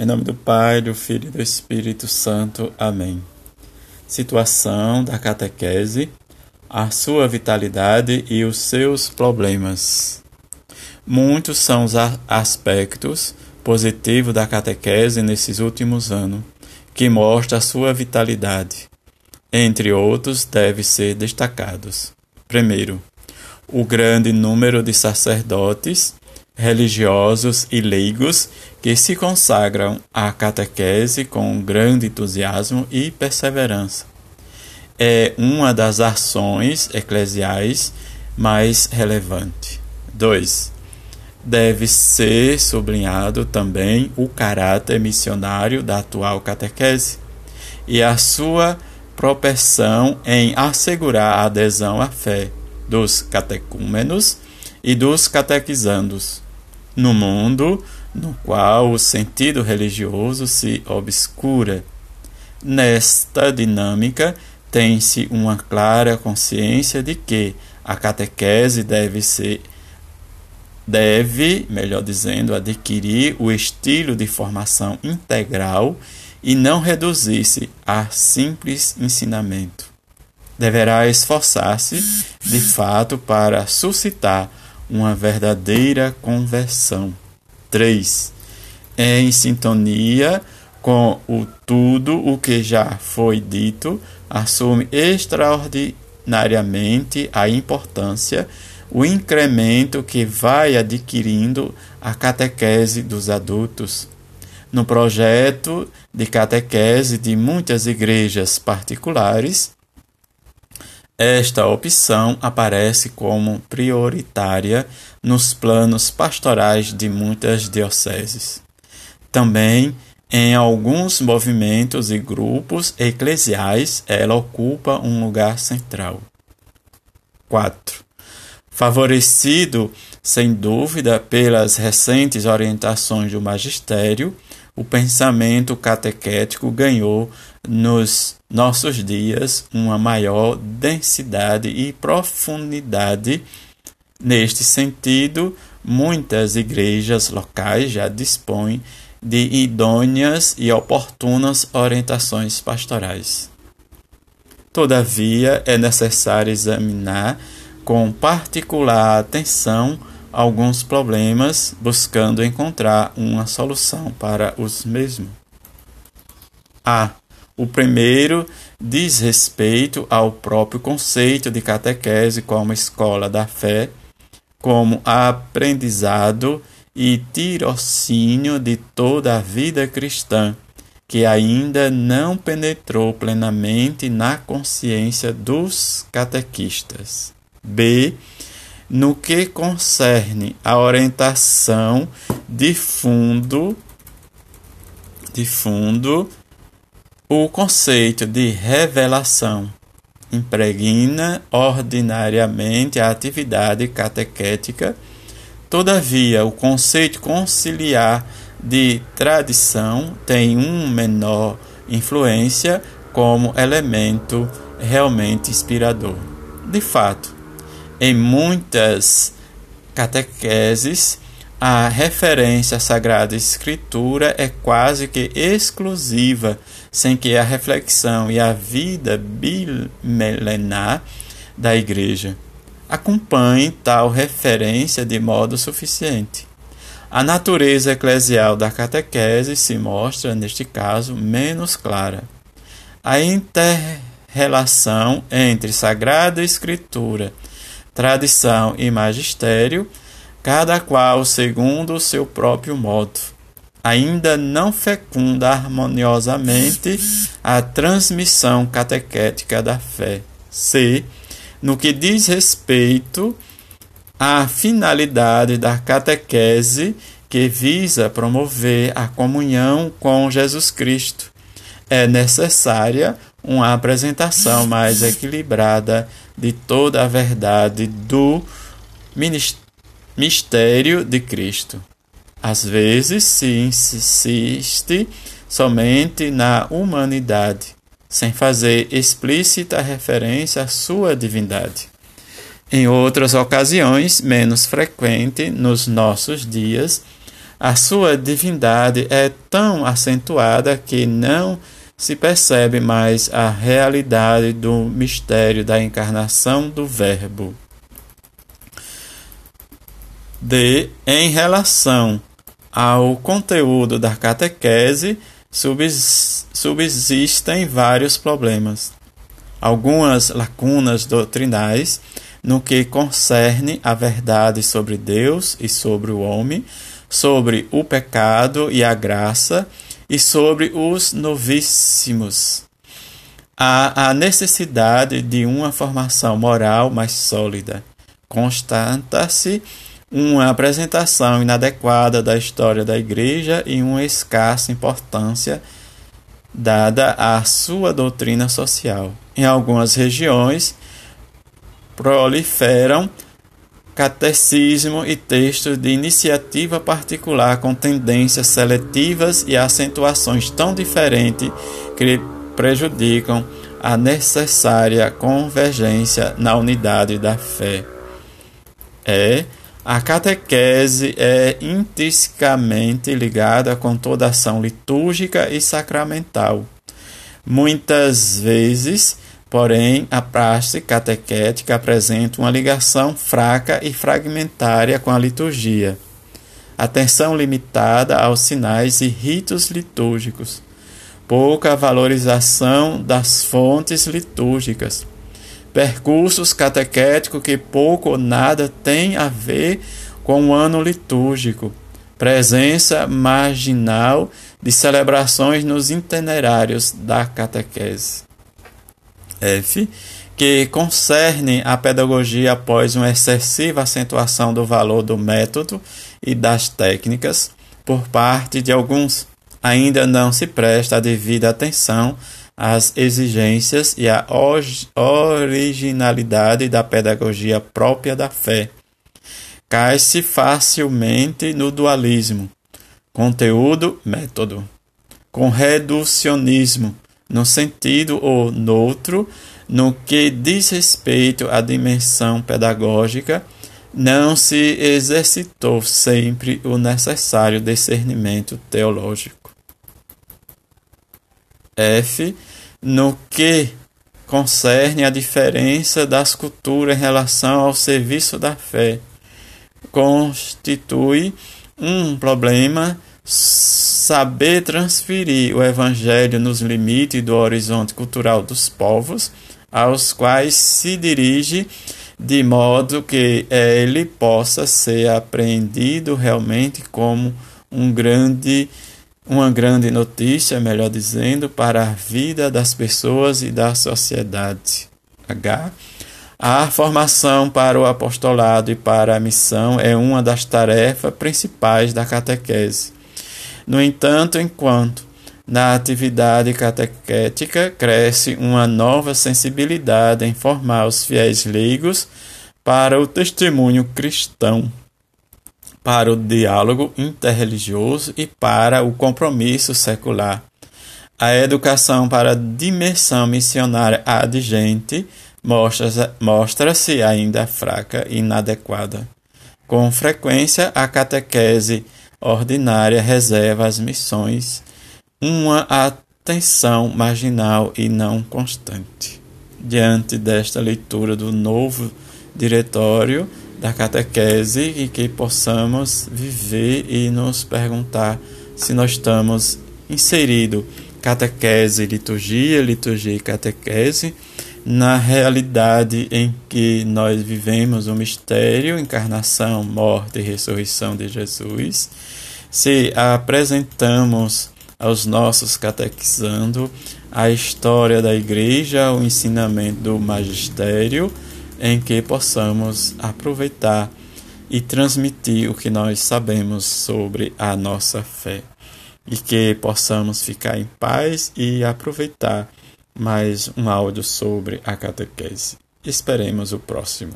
Em nome do Pai, do Filho e do Espírito Santo. Amém. Situação da catequese, a sua vitalidade e os seus problemas. Muitos são os aspectos positivos da catequese nesses últimos anos, que mostra a sua vitalidade. Entre outros, devem ser destacados. Primeiro, o grande número de sacerdotes religiosos e leigos que se consagram à catequese com grande entusiasmo e perseverança. É uma das ações eclesiais mais relevantes. 2. Deve ser sublinhado também o caráter missionário da atual catequese e a sua propensão em assegurar a adesão à fé dos catecúmenos e dos catequizandos no mundo no qual o sentido religioso se obscura. Nesta dinâmica, tem-se uma clara consciência de que a catequese deve ser deve, melhor dizendo, adquirir o estilo de formação integral e não reduzir-se a simples ensinamento. Deverá esforçar-se, de fato, para suscitar uma verdadeira conversão. 3. É em sintonia com o tudo o que já foi dito, assume extraordinariamente a importância, o incremento que vai adquirindo a catequese dos adultos. No projeto de catequese de muitas igrejas particulares, esta opção aparece como prioritária nos planos pastorais de muitas dioceses. Também em alguns movimentos e grupos eclesiais, ela ocupa um lugar central. 4. Favorecido, sem dúvida, pelas recentes orientações do magistério, o pensamento catequético ganhou nos nossos dias uma maior densidade e profundidade. Neste sentido, muitas igrejas locais já dispõem de idôneas e oportunas orientações pastorais. Todavia, é necessário examinar com particular atenção alguns problemas, buscando encontrar uma solução para os mesmos. A. O primeiro diz respeito ao próprio conceito de catequese como escola da fé, como aprendizado e tirocínio de toda a vida cristã, que ainda não penetrou plenamente na consciência dos catequistas. B. No que concerne a orientação de fundo, de fundo o conceito de revelação impregna ordinariamente a atividade catequética, todavia, o conceito conciliar de tradição tem um menor influência como elemento realmente inspirador. De fato, em muitas catequeses, a referência à Sagrada Escritura é quase que exclusiva, sem que a reflexão e a vida bimilenar da Igreja acompanhem tal referência de modo suficiente. A natureza eclesial da catequese se mostra, neste caso, menos clara. A inter-relação entre Sagrada Escritura, tradição e magistério cada qual segundo o seu próprio modo. Ainda não fecunda harmoniosamente a transmissão catequética da fé. C. No que diz respeito à finalidade da catequese que visa promover a comunhão com Jesus Cristo, é necessária uma apresentação mais equilibrada de toda a verdade do mistério de Cristo. Às vezes se insiste somente na humanidade, sem fazer explícita referência à sua divindade. Em outras ocasiões, menos frequente nos nossos dias, a sua divindade é tão acentuada que não se percebe mais a realidade do mistério da encarnação do Verbo. D. Em relação ao conteúdo da catequese, subsistem vários problemas. Algumas lacunas doutrinais no que concerne a verdade sobre Deus e sobre o homem, sobre o pecado e a graça e sobre os novíssimos. Há a necessidade de uma formação moral mais sólida. Constata-se uma apresentação inadequada da história da Igreja e uma escassa importância dada à sua doutrina social. Em algumas regiões, proliferam catecismo e textos de iniciativa particular com tendências seletivas e acentuações tão diferentes que prejudicam a necessária convergência na unidade da fé. É a catequese é intrinsecamente ligada com toda ação litúrgica e sacramental. Muitas vezes Porém, a praxe catequética apresenta uma ligação fraca e fragmentária com a liturgia. Atenção limitada aos sinais e ritos litúrgicos. Pouca valorização das fontes litúrgicas. Percursos catequéticos que pouco ou nada têm a ver com o ano litúrgico. Presença marginal de celebrações nos itinerários da catequese. F, que concerne a pedagogia após uma excessiva acentuação do valor do método e das técnicas por parte de alguns. Ainda não se presta a devida atenção às exigências e à originalidade da pedagogia própria da fé. Cai-se facilmente no dualismo, conteúdo-método, com reducionismo no sentido ou noutro, no que diz respeito à dimensão pedagógica, não se exercitou sempre o necessário discernimento teológico. F. No que concerne a diferença das culturas em relação ao serviço da fé, constitui um problema saber transferir o Evangelho nos limites do horizonte cultural dos povos aos quais se dirige, de modo que ele possa ser apreendido realmente como um grande, uma grande notícia, melhor dizendo, para a vida das pessoas e da sociedade. H. A formação para o apostolado e para a missão é uma das tarefas principais da catequese. No entanto, enquanto na atividade catequética cresce uma nova sensibilidade em formar os fiéis leigos para o testemunho cristão, para o diálogo interreligioso e para o compromisso secular. A educação para a dimensão missionária adigente mostra-se mostra ainda fraca e inadequada. Com frequência, a catequese ordinária reserva às missões uma atenção marginal e não constante. Diante desta leitura do novo diretório da catequese e que possamos viver e nos perguntar se nós estamos inserido catequese, liturgia, liturgia e catequese na realidade em que nós vivemos o mistério, encarnação, morte e ressurreição de Jesus, se apresentamos aos nossos catequizando a história da igreja, o ensinamento do magistério, em que possamos aproveitar e transmitir o que nós sabemos sobre a nossa fé e que possamos ficar em paz e aproveitar mais um áudio sobre a catequese. Esperemos o próximo.